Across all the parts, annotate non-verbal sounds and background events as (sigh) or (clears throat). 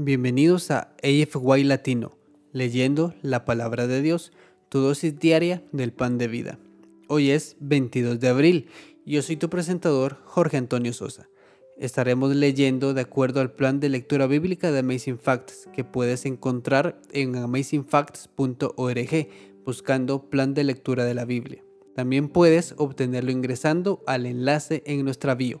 Bienvenidos a AFY Latino, leyendo la palabra de Dios, tu dosis diaria del pan de vida. Hoy es 22 de abril y yo soy tu presentador Jorge Antonio Sosa. Estaremos leyendo de acuerdo al plan de lectura bíblica de Amazing Facts que puedes encontrar en amazingfacts.org buscando plan de lectura de la Biblia. También puedes obtenerlo ingresando al enlace en nuestra bio.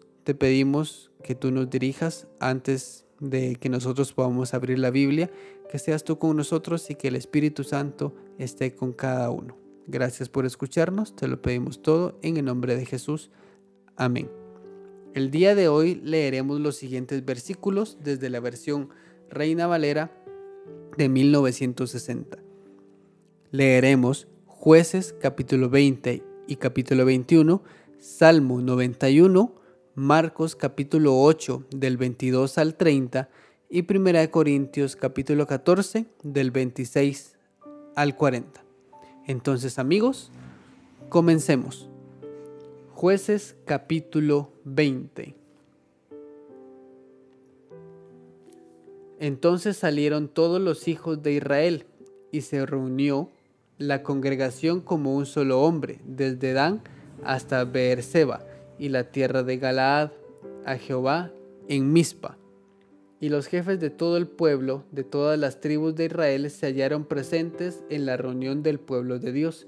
te pedimos que tú nos dirijas antes de que nosotros podamos abrir la Biblia, que seas tú con nosotros y que el Espíritu Santo esté con cada uno. Gracias por escucharnos, te lo pedimos todo en el nombre de Jesús. Amén. El día de hoy leeremos los siguientes versículos desde la versión Reina Valera de 1960. Leeremos Jueces capítulo 20 y capítulo 21, Salmo 91, Marcos capítulo 8 del 22 al 30 y 1 Corintios capítulo 14 del 26 al 40. Entonces amigos, comencemos. Jueces capítulo 20. Entonces salieron todos los hijos de Israel y se reunió la congregación como un solo hombre, desde Dan hasta Beerseba y la tierra de Galaad a Jehová en Mizpa. Y los jefes de todo el pueblo, de todas las tribus de Israel, se hallaron presentes en la reunión del pueblo de Dios,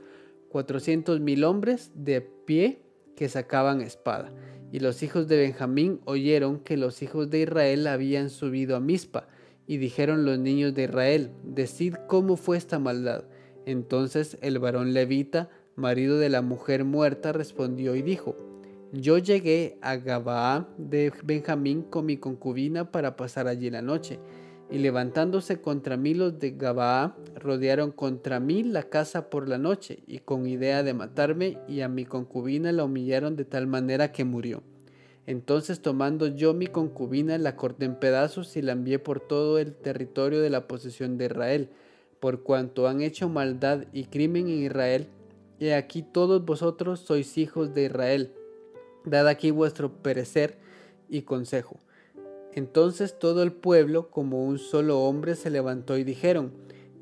cuatrocientos mil hombres de pie que sacaban espada. Y los hijos de Benjamín oyeron que los hijos de Israel habían subido a Mizpa, y dijeron los niños de Israel, decid cómo fue esta maldad. Entonces el varón levita, marido de la mujer muerta, respondió y dijo, yo llegué a Gabaa de Benjamín con mi concubina para pasar allí la noche, y levantándose contra mí los de Gabaa, rodearon contra mí la casa por la noche, y con idea de matarme, y a mi concubina la humillaron de tal manera que murió. Entonces tomando yo mi concubina, la corté en pedazos y la envié por todo el territorio de la posesión de Israel, por cuanto han hecho maldad y crimen en Israel, y aquí todos vosotros sois hijos de Israel dad aquí vuestro perecer y consejo. Entonces todo el pueblo, como un solo hombre, se levantó y dijeron,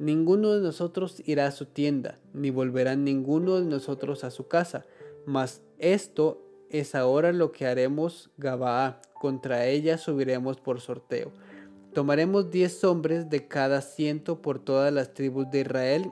Ninguno de nosotros irá a su tienda, ni volverá ninguno de nosotros a su casa, mas esto es ahora lo que haremos Gabaa, contra ella subiremos por sorteo. Tomaremos diez hombres de cada ciento por todas las tribus de Israel,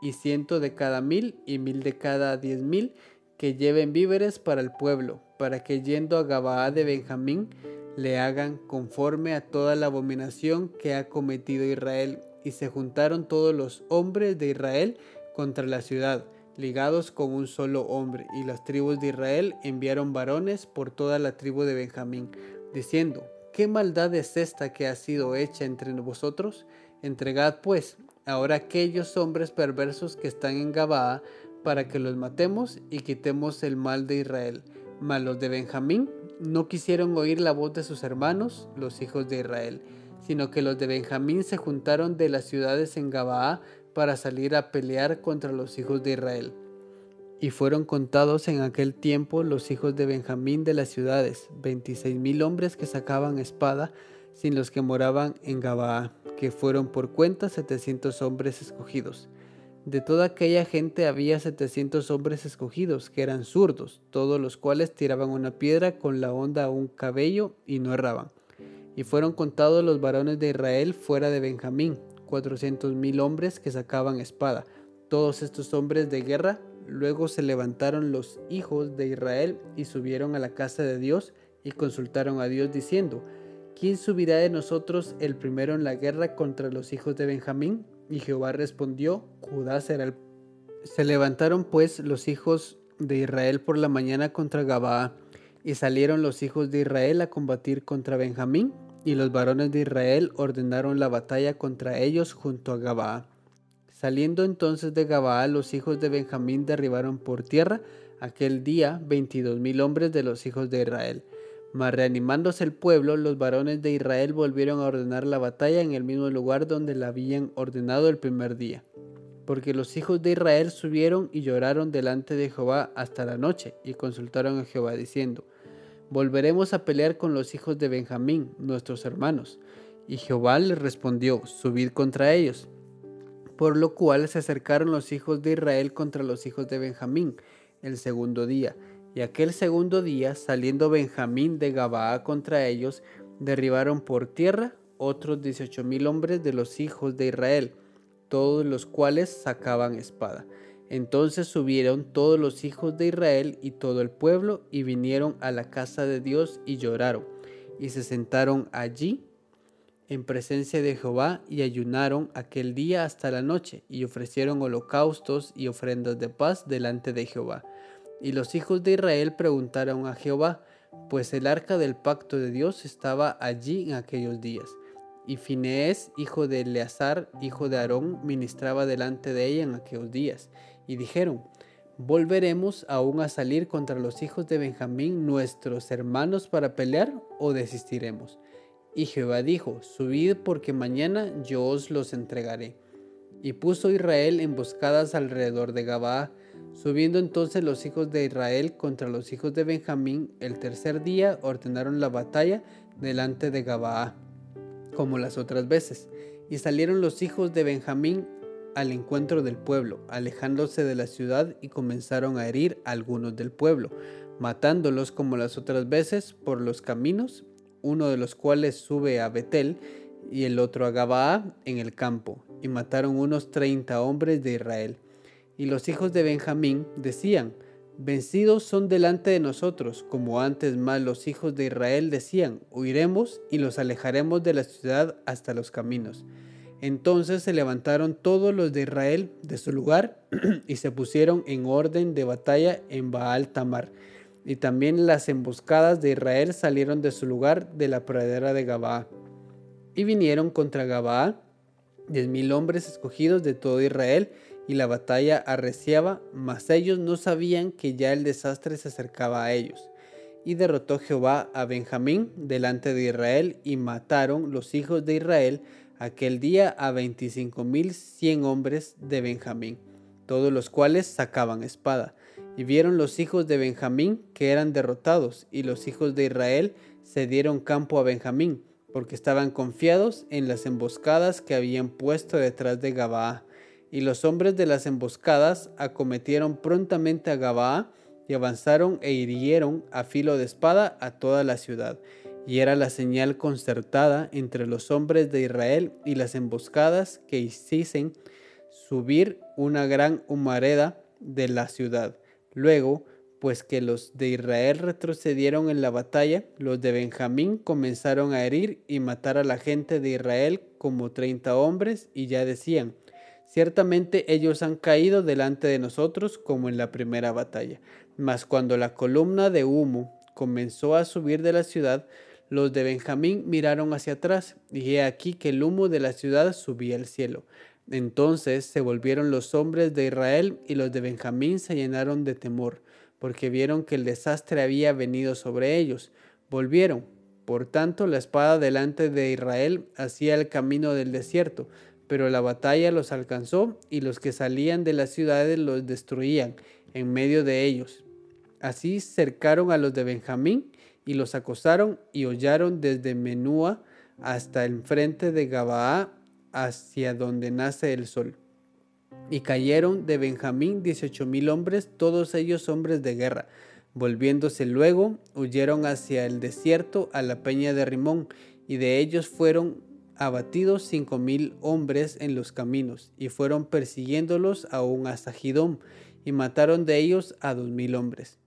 y ciento de cada mil, y mil de cada diez mil, que lleven víveres para el pueblo, para que yendo a Gabaa de Benjamín le hagan conforme a toda la abominación que ha cometido Israel. Y se juntaron todos los hombres de Israel contra la ciudad, ligados con un solo hombre. Y las tribus de Israel enviaron varones por toda la tribu de Benjamín, diciendo, ¿qué maldad es esta que ha sido hecha entre vosotros? Entregad pues ahora aquellos hombres perversos que están en Gabaa para que los matemos y quitemos el mal de Israel. Mas los de Benjamín no quisieron oír la voz de sus hermanos, los hijos de Israel, sino que los de Benjamín se juntaron de las ciudades en Gabaa para salir a pelear contra los hijos de Israel. Y fueron contados en aquel tiempo los hijos de Benjamín de las ciudades, veintiséis mil hombres que sacaban espada, sin los que moraban en Gabaa, que fueron por cuenta setecientos hombres escogidos. De toda aquella gente había setecientos hombres escogidos, que eran zurdos, todos los cuales tiraban una piedra con la onda a un cabello y no erraban. Y fueron contados los varones de Israel fuera de Benjamín, cuatrocientos mil hombres que sacaban espada. Todos estos hombres de guerra luego se levantaron los hijos de Israel y subieron a la casa de Dios y consultaron a Dios diciendo, ¿quién subirá de nosotros el primero en la guerra contra los hijos de Benjamín? Y Jehová respondió, Judá será el... Se levantaron pues los hijos de Israel por la mañana contra Gabaa, y salieron los hijos de Israel a combatir contra Benjamín, y los varones de Israel ordenaron la batalla contra ellos junto a Gabaa. Saliendo entonces de Gabaa, los hijos de Benjamín derribaron por tierra aquel día veintidós mil hombres de los hijos de Israel. Mas reanimándose el pueblo, los varones de Israel volvieron a ordenar la batalla en el mismo lugar donde la habían ordenado el primer día. Porque los hijos de Israel subieron y lloraron delante de Jehová hasta la noche, y consultaron a Jehová diciendo, volveremos a pelear con los hijos de Benjamín, nuestros hermanos. Y Jehová les respondió, subid contra ellos. Por lo cual se acercaron los hijos de Israel contra los hijos de Benjamín el segundo día. Y aquel segundo día, saliendo Benjamín de Gabaa contra ellos, derribaron por tierra otros dieciocho mil hombres de los hijos de Israel, todos los cuales sacaban espada. Entonces subieron todos los hijos de Israel y todo el pueblo y vinieron a la casa de Dios y lloraron, y se sentaron allí en presencia de Jehová y ayunaron aquel día hasta la noche y ofrecieron holocaustos y ofrendas de paz delante de Jehová. Y los hijos de Israel preguntaron a Jehová, pues el arca del pacto de Dios estaba allí en aquellos días. Y Finees, hijo de Eleazar, hijo de Aarón, ministraba delante de ella en aquellos días y dijeron, ¿volveremos aún a salir contra los hijos de Benjamín, nuestros hermanos, para pelear o desistiremos? Y Jehová dijo, subid porque mañana yo os los entregaré. Y puso Israel emboscadas alrededor de Gabaa. Subiendo entonces los hijos de Israel contra los hijos de Benjamín, el tercer día ordenaron la batalla delante de Gabaa, como las otras veces. Y salieron los hijos de Benjamín al encuentro del pueblo, alejándose de la ciudad y comenzaron a herir a algunos del pueblo, matándolos como las otras veces por los caminos, uno de los cuales sube a Betel y el otro a Gabaa en el campo, y mataron unos treinta hombres de Israel. Y los hijos de Benjamín decían, Vencidos son delante de nosotros, como antes más los hijos de Israel decían, huiremos y los alejaremos de la ciudad hasta los caminos. Entonces se levantaron todos los de Israel de su lugar (clears throat) y se pusieron en orden de batalla en Baal Tamar. Y también las emboscadas de Israel salieron de su lugar de la pradera de Gabaa. Y vinieron contra Gabaa diez mil hombres escogidos de todo Israel, y la batalla arreciaba, mas ellos no sabían que ya el desastre se acercaba a ellos. Y derrotó Jehová a Benjamín delante de Israel, y mataron los hijos de Israel aquel día a veinticinco mil cien hombres de Benjamín, todos los cuales sacaban espada. Y vieron los hijos de Benjamín que eran derrotados, y los hijos de Israel se dieron campo a Benjamín, porque estaban confiados en las emboscadas que habían puesto detrás de Gabaa. Y los hombres de las emboscadas acometieron prontamente a Gabaa y avanzaron e hirieron a filo de espada a toda la ciudad y era la señal concertada entre los hombres de Israel y las emboscadas que hiciesen subir una gran humareda de la ciudad. Luego, pues que los de Israel retrocedieron en la batalla, los de Benjamín comenzaron a herir y matar a la gente de Israel como treinta hombres y ya decían, ciertamente ellos han caído delante de nosotros como en la primera batalla. Mas cuando la columna de humo comenzó a subir de la ciudad, los de Benjamín miraron hacia atrás, y he aquí que el humo de la ciudad subía al cielo. Entonces se volvieron los hombres de Israel y los de Benjamín se llenaron de temor, porque vieron que el desastre había venido sobre ellos. Volvieron. Por tanto, la espada delante de Israel hacía el camino del desierto, pero la batalla los alcanzó y los que salían de las ciudades los destruían en medio de ellos. Así cercaron a los de Benjamín y los acosaron y hollaron desde Menúa hasta el frente de Gabaa hacia donde nace el sol. Y cayeron de Benjamín dieciocho mil hombres, todos ellos hombres de guerra. Volviéndose luego, huyeron hacia el desierto a la peña de Rimón, y de ellos fueron abatidos cinco mil hombres en los caminos, y fueron persiguiéndolos aún hasta Gidón, y mataron de ellos a dos mil hombres.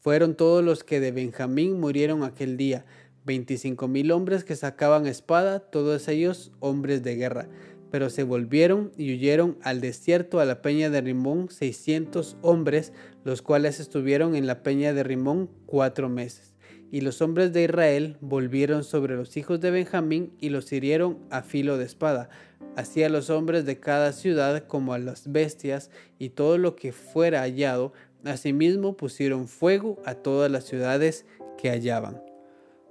Fueron todos los que de Benjamín murieron aquel día, veinticinco mil hombres que sacaban espada, todos ellos hombres de guerra. Pero se volvieron y huyeron al desierto a la peña de Rimón seiscientos hombres, los cuales estuvieron en la peña de Rimón cuatro meses. Y los hombres de Israel volvieron sobre los hijos de Benjamín y los hirieron a filo de espada, así a los hombres de cada ciudad como a las bestias y todo lo que fuera hallado. Asimismo pusieron fuego a todas las ciudades que hallaban.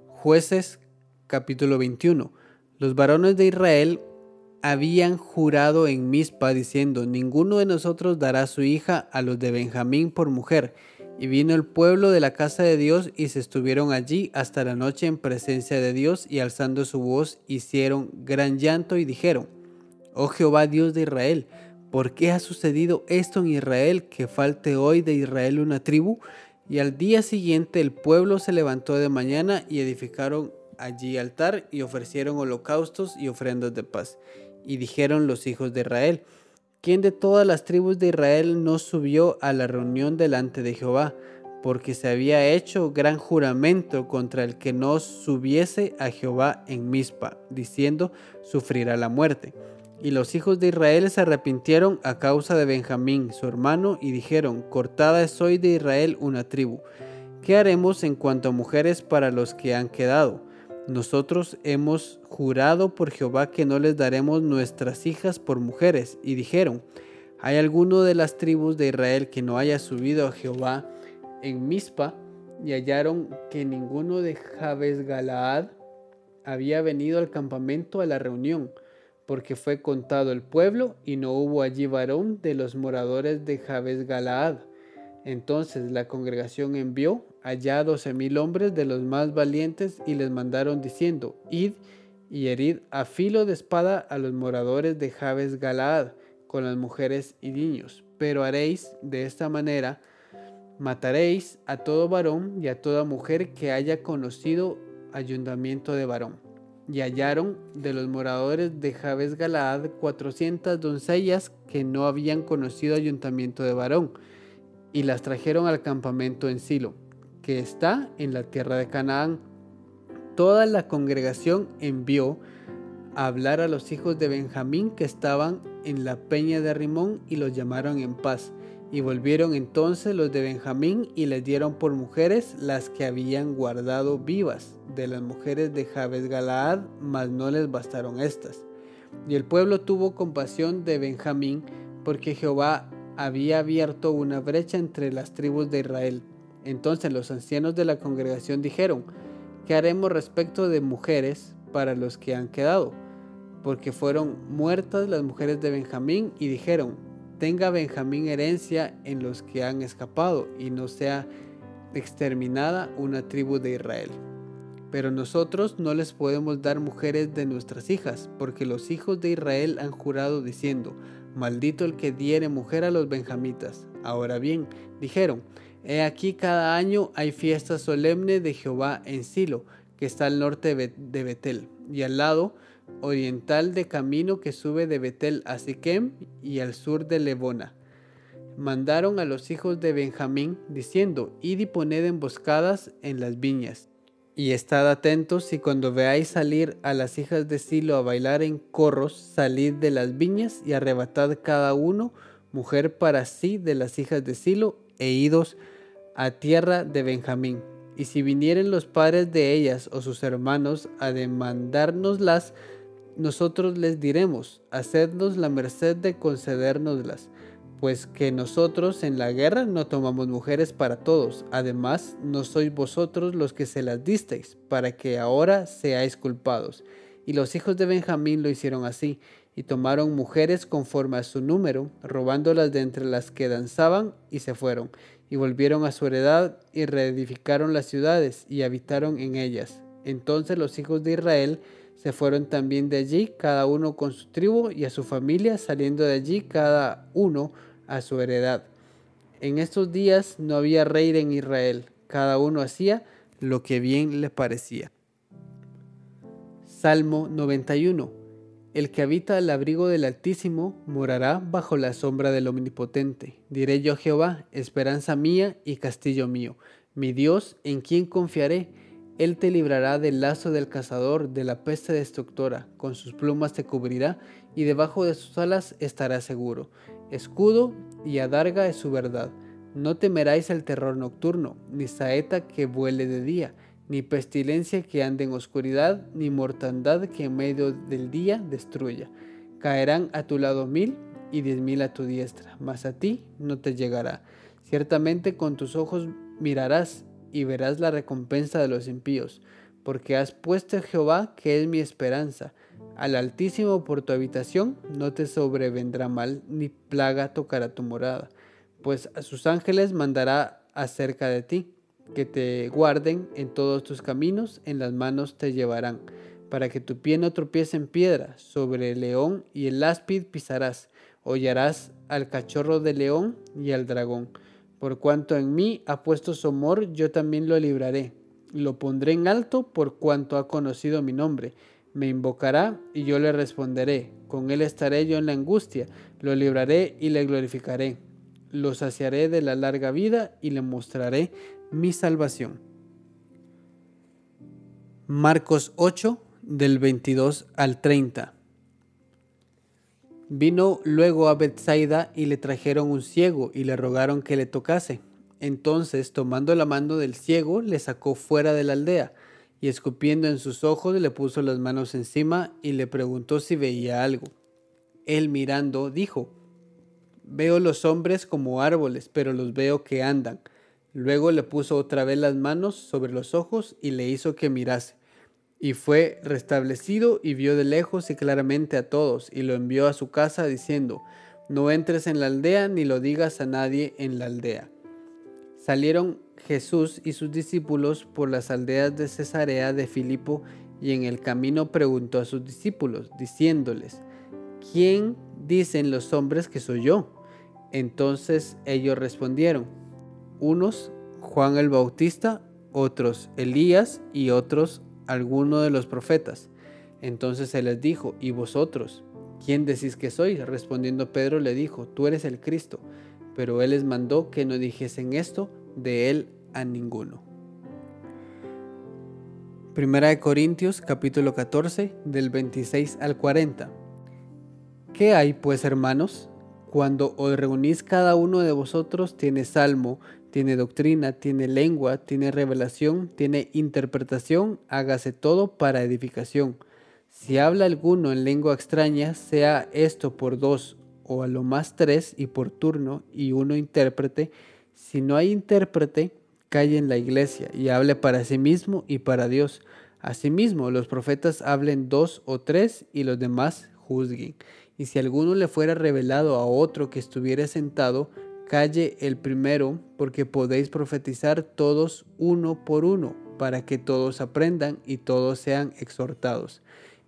Jueces capítulo 21. Los varones de Israel habían jurado en Mizpa diciendo, ninguno de nosotros dará su hija a los de Benjamín por mujer y vino el pueblo de la casa de Dios y se estuvieron allí hasta la noche en presencia de Dios y alzando su voz hicieron gran llanto y dijeron, Oh Jehová Dios de Israel, ¿por qué ha sucedido esto en Israel que falte hoy de Israel una tribu? Y al día siguiente el pueblo se levantó de mañana y edificaron allí altar y ofrecieron holocaustos y ofrendas de paz. Y dijeron los hijos de Israel, ¿Quién de todas las tribus de Israel no subió a la reunión delante de Jehová? Porque se había hecho gran juramento contra el que no subiese a Jehová en Mizpa, diciendo, sufrirá la muerte. Y los hijos de Israel se arrepintieron a causa de Benjamín, su hermano, y dijeron, cortada es hoy de Israel una tribu. ¿Qué haremos en cuanto a mujeres para los que han quedado? Nosotros hemos jurado por Jehová que no les daremos nuestras hijas por mujeres. Y dijeron, ¿hay alguno de las tribus de Israel que no haya subido a Jehová en Mizpa? Y hallaron que ninguno de Jabes Galaad había venido al campamento a la reunión, porque fue contado el pueblo y no hubo allí varón de los moradores de Jabes Galaad. Entonces la congregación envió allá doce mil hombres de los más valientes y les mandaron diciendo, id y herid a filo de espada a los moradores de Jabes Galaad con las mujeres y niños. Pero haréis de esta manera, mataréis a todo varón y a toda mujer que haya conocido ayuntamiento de varón. Y hallaron de los moradores de Jabes Galaad cuatrocientas doncellas que no habían conocido ayuntamiento de varón, y las trajeron al campamento en Silo que está en la tierra de Canaán. Toda la congregación envió a hablar a los hijos de Benjamín que estaban en la peña de Rimón y los llamaron en paz. Y volvieron entonces los de Benjamín y les dieron por mujeres las que habían guardado vivas de las mujeres de Jabes Galaad, mas no les bastaron estas. Y el pueblo tuvo compasión de Benjamín, porque Jehová había abierto una brecha entre las tribus de Israel entonces los ancianos de la congregación dijeron, ¿qué haremos respecto de mujeres para los que han quedado? Porque fueron muertas las mujeres de Benjamín y dijeron, tenga Benjamín herencia en los que han escapado y no sea exterminada una tribu de Israel. Pero nosotros no les podemos dar mujeres de nuestras hijas, porque los hijos de Israel han jurado diciendo, maldito el que diere mujer a los benjamitas. Ahora bien, dijeron, He aquí cada año hay fiesta solemne de Jehová en Silo, que está al norte de Betel, y al lado oriental de camino que sube de Betel a Siquem y al sur de Lebona. Mandaron a los hijos de Benjamín, diciendo, Id y poned emboscadas en las viñas, y estad atentos, y cuando veáis salir a las hijas de Silo a bailar en corros, salid de las viñas y arrebatad cada uno mujer para sí de las hijas de Silo e idos a tierra de Benjamín. Y si vinieren los padres de ellas o sus hermanos a demandárnoslas, nosotros les diremos, hacednos la merced de concedérnoslas, pues que nosotros en la guerra no tomamos mujeres para todos, además no sois vosotros los que se las disteis, para que ahora seáis culpados. Y los hijos de Benjamín lo hicieron así, y tomaron mujeres conforme a su número, robándolas de entre las que danzaban, y se fueron, y volvieron a su heredad, y reedificaron las ciudades, y habitaron en ellas. Entonces los hijos de Israel se fueron también de allí, cada uno con su tribu y a su familia, saliendo de allí cada uno a su heredad. En estos días no había rey en Israel, cada uno hacía lo que bien le parecía. Salmo 91 el que habita al abrigo del Altísimo morará bajo la sombra del Omnipotente. Diré yo a Jehová, esperanza mía y castillo mío, mi Dios, en quien confiaré. Él te librará del lazo del cazador, de la peste destructora, con sus plumas te cubrirá, y debajo de sus alas estará seguro. Escudo y adarga es su verdad. No temeráis el terror nocturno, ni saeta que vuele de día ni pestilencia que ande en oscuridad, ni mortandad que en medio del día destruya. Caerán a tu lado mil y diez mil a tu diestra, mas a ti no te llegará. Ciertamente con tus ojos mirarás y verás la recompensa de los impíos, porque has puesto a Jehová, que es mi esperanza, al Altísimo por tu habitación, no te sobrevendrá mal, ni plaga tocará tu morada, pues a sus ángeles mandará acerca de ti, que te guarden en todos tus caminos, en las manos te llevarán, para que tu pie no tropiece en piedra, sobre el león y el áspid pisarás, hollarás al cachorro de león y al dragón. Por cuanto en mí ha puesto su amor, yo también lo libraré. Lo pondré en alto por cuanto ha conocido mi nombre. Me invocará y yo le responderé. Con él estaré yo en la angustia. Lo libraré y le glorificaré. Lo saciaré de la larga vida y le mostraré mi salvación. Marcos 8 del 22 al 30. Vino luego a Bethsaida y le trajeron un ciego y le rogaron que le tocase. Entonces, tomando la mano del ciego, le sacó fuera de la aldea y escupiendo en sus ojos le puso las manos encima y le preguntó si veía algo. Él mirando dijo, Veo los hombres como árboles, pero los veo que andan. Luego le puso otra vez las manos sobre los ojos y le hizo que mirase. Y fue restablecido y vio de lejos y claramente a todos, y lo envió a su casa diciendo, No entres en la aldea ni lo digas a nadie en la aldea. Salieron Jesús y sus discípulos por las aldeas de Cesarea de Filipo, y en el camino preguntó a sus discípulos, diciéndoles, ¿quién dicen los hombres que soy yo? Entonces ellos respondieron, unos Juan el Bautista, otros Elías y otros alguno de los profetas. Entonces él les dijo, ¿y vosotros? ¿Quién decís que soy? Respondiendo Pedro le dijo, tú eres el Cristo. Pero él les mandó que no dijesen esto de él a ninguno. Primera de Corintios capítulo 14 del 26 al 40. ¿Qué hay pues hermanos? Cuando os reunís cada uno de vosotros tiene salmo, tiene doctrina, tiene lengua, tiene revelación, tiene interpretación, hágase todo para edificación. Si habla alguno en lengua extraña, sea esto por dos o a lo más tres y por turno y uno intérprete. Si no hay intérprete, calle en la iglesia y hable para sí mismo y para Dios. Asimismo, los profetas hablen dos o tres y los demás juzguen. Y si alguno le fuera revelado a otro que estuviera sentado, calle el primero, porque podéis profetizar todos uno por uno, para que todos aprendan y todos sean exhortados.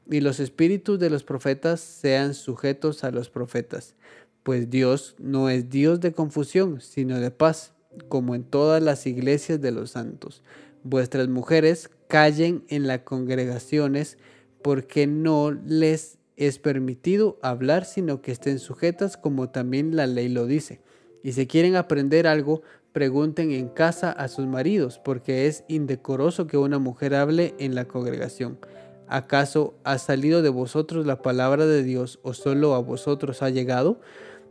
Y los espíritus de los profetas sean sujetos a los profetas, pues Dios no es Dios de confusión, sino de paz, como en todas las iglesias de los santos. Vuestras mujeres callen en las congregaciones, porque no les es permitido hablar, sino que estén sujetas como también la ley lo dice y si quieren aprender algo, pregunten en casa a sus maridos, porque es indecoroso que una mujer hable en la congregación. ¿Acaso ha salido de vosotros la palabra de Dios o solo a vosotros ha llegado?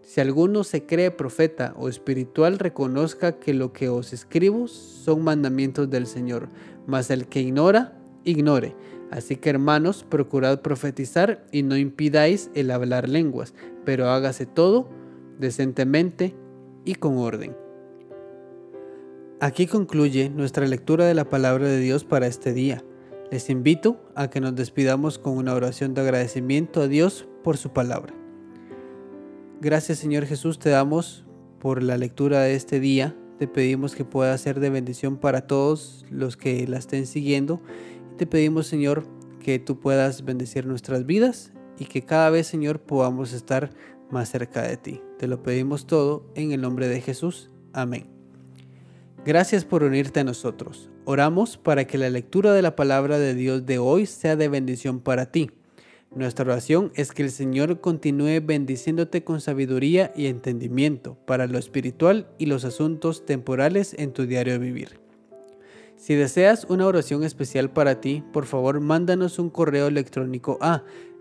Si alguno se cree profeta o espiritual, reconozca que lo que os escribo son mandamientos del Señor, mas el que ignora, ignore. Así que hermanos, procurad profetizar y no impidáis el hablar lenguas, pero hágase todo decentemente y con orden. Aquí concluye nuestra lectura de la palabra de Dios para este día. Les invito a que nos despidamos con una oración de agradecimiento a Dios por su palabra. Gracias Señor Jesús te damos por la lectura de este día. Te pedimos que pueda ser de bendición para todos los que la estén siguiendo. te pedimos Señor que tú puedas bendecir nuestras vidas y que cada vez Señor podamos estar más cerca de ti. Te lo pedimos todo en el nombre de Jesús. Amén. Gracias por unirte a nosotros. Oramos para que la lectura de la palabra de Dios de hoy sea de bendición para ti. Nuestra oración es que el Señor continúe bendiciéndote con sabiduría y entendimiento para lo espiritual y los asuntos temporales en tu diario vivir. Si deseas una oración especial para ti, por favor mándanos un correo electrónico a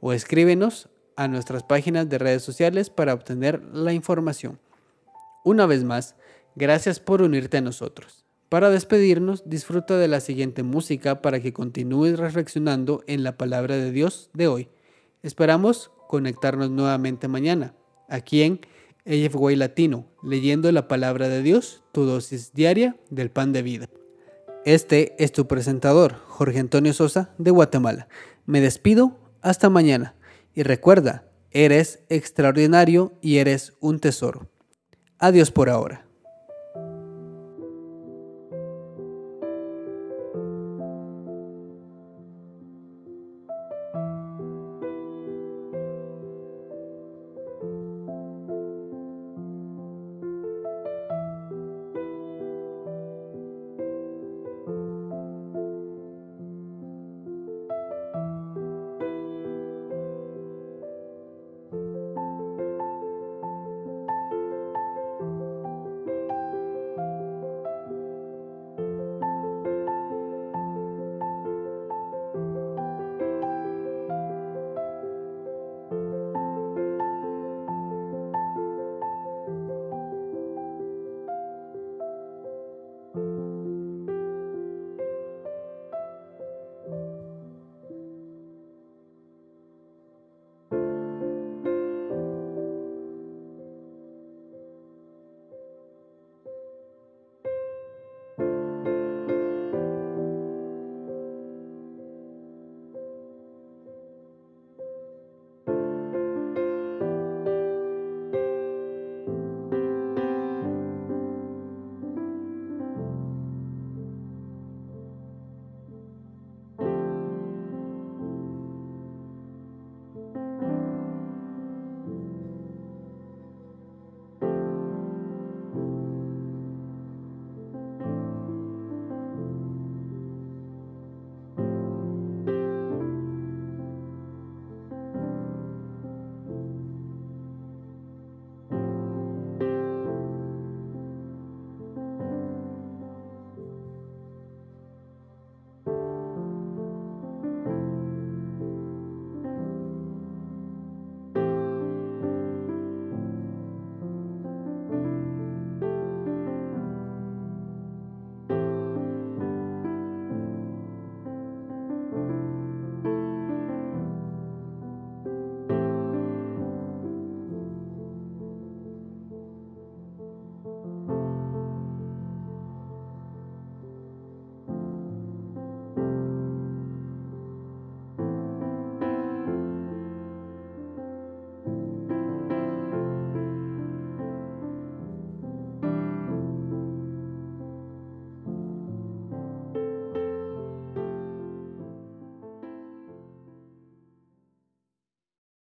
o escríbenos a nuestras páginas de redes sociales para obtener la información. Una vez más, gracias por unirte a nosotros. Para despedirnos, disfruta de la siguiente música para que continúes reflexionando en la palabra de Dios de hoy. Esperamos conectarnos nuevamente mañana, aquí en AFWay Latino, leyendo la palabra de Dios, tu dosis diaria del pan de vida. Este es tu presentador, Jorge Antonio Sosa, de Guatemala. Me despido, hasta mañana. Y recuerda, eres extraordinario y eres un tesoro. Adiós por ahora.